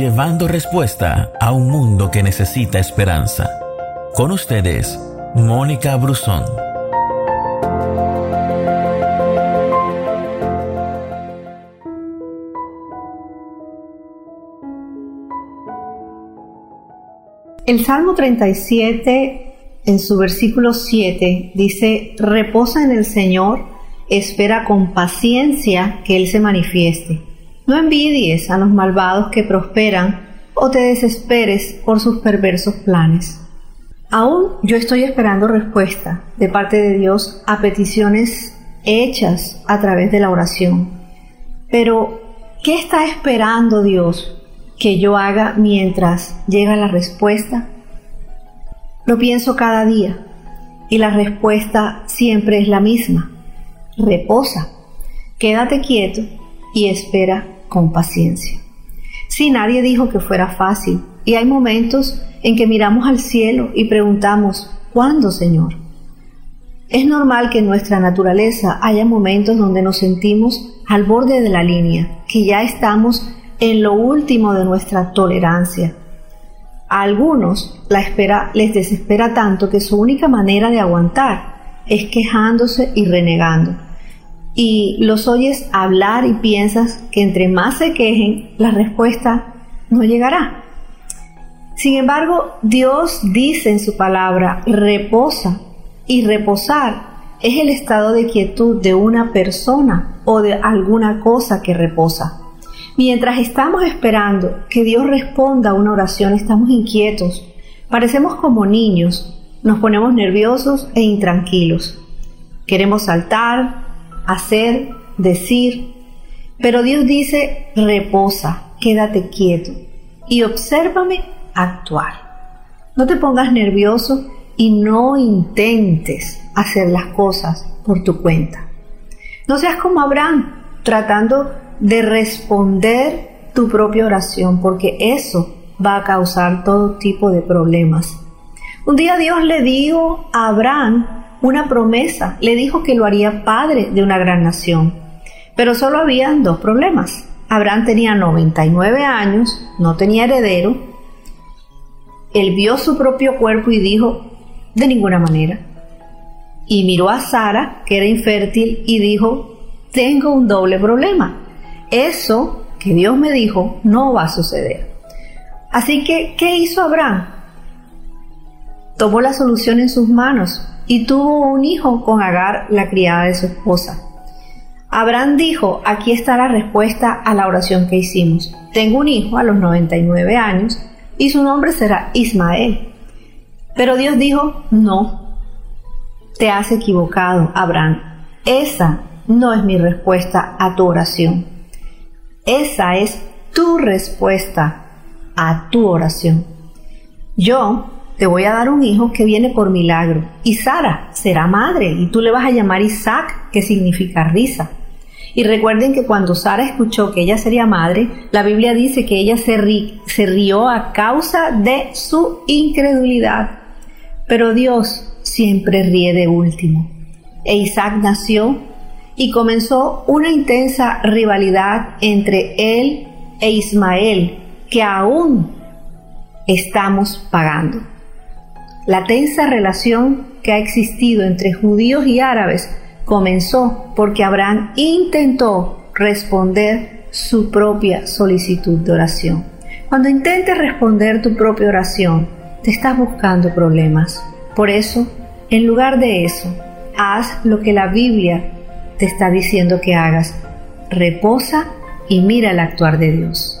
llevando respuesta a un mundo que necesita esperanza. Con ustedes, Mónica Brusón. El Salmo 37, en su versículo 7, dice, reposa en el Señor, espera con paciencia que Él se manifieste. No envidies a los malvados que prosperan o te desesperes por sus perversos planes. Aún yo estoy esperando respuesta de parte de Dios a peticiones hechas a través de la oración. Pero, ¿qué está esperando Dios que yo haga mientras llega la respuesta? Lo pienso cada día y la respuesta siempre es la misma. Reposa, quédate quieto y espera con paciencia. Si nadie dijo que fuera fácil y hay momentos en que miramos al cielo y preguntamos, ¿cuándo, Señor? Es normal que en nuestra naturaleza haya momentos donde nos sentimos al borde de la línea, que ya estamos en lo último de nuestra tolerancia. A algunos la espera les desespera tanto que su única manera de aguantar es quejándose y renegando. Y los oyes hablar y piensas que entre más se quejen, la respuesta no llegará. Sin embargo, Dios dice en su palabra, reposa, y reposar es el estado de quietud de una persona o de alguna cosa que reposa. Mientras estamos esperando que Dios responda a una oración, estamos inquietos, parecemos como niños, nos ponemos nerviosos e intranquilos. Queremos saltar, hacer, decir, pero Dios dice, reposa, quédate quieto y obsérvame actuar. No te pongas nervioso y no intentes hacer las cosas por tu cuenta. No seas como Abraham, tratando de responder tu propia oración, porque eso va a causar todo tipo de problemas. Un día Dios le dio a Abraham una promesa, le dijo que lo haría padre de una gran nación, pero solo habían dos problemas. Abraham tenía 99 años, no tenía heredero, él vio su propio cuerpo y dijo, de ninguna manera. Y miró a Sara, que era infértil, y dijo, tengo un doble problema eso que Dios me dijo no va a suceder. Así que, ¿qué hizo Abraham? Tomó la solución en sus manos y tuvo un hijo con Agar, la criada de su esposa. Abraham dijo, aquí está la respuesta a la oración que hicimos. Tengo un hijo a los 99 años y su nombre será Ismael. Pero Dios dijo, no, te has equivocado, Abraham. Esa no es mi respuesta a tu oración. Esa es tu respuesta a tu oración. Yo te voy a dar un hijo que viene por milagro y Sara será madre y tú le vas a llamar Isaac, que significa risa. Y recuerden que cuando Sara escuchó que ella sería madre, la Biblia dice que ella se, se rió a causa de su incredulidad. Pero Dios siempre ríe de último. E Isaac nació y comenzó una intensa rivalidad entre él e Ismael que aún estamos pagando. La tensa relación que ha existido entre judíos y árabes comenzó porque Abraham intentó responder su propia solicitud de oración. Cuando intentes responder tu propia oración, te estás buscando problemas. Por eso, en lugar de eso, haz lo que la Biblia te está diciendo que hagas. Reposa y mira el actuar de Dios.